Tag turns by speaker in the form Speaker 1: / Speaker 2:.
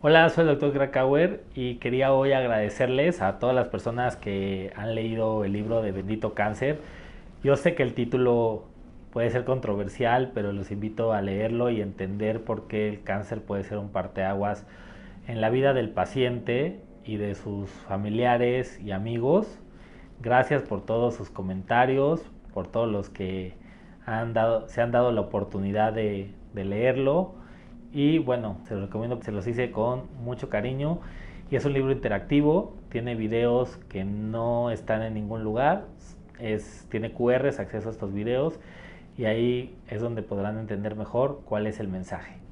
Speaker 1: Hola, soy el doctor Krakauer y quería hoy agradecerles a todas las personas que han leído el libro de Bendito Cáncer. Yo sé que el título puede ser controversial, pero los invito a leerlo y entender por qué el cáncer puede ser un parteaguas en la vida del paciente y de sus familiares y amigos. Gracias por todos sus comentarios, por todos los que se han dado la oportunidad de, leerlo y bueno, se los recomiendo, se los hice con mucho cariño. Y es un libro interactivo, tiene videos que no están en ningún lugar, tiene QRs, acceso a estos videos y ahí es donde podrán entender mejor cuál es el mensaje.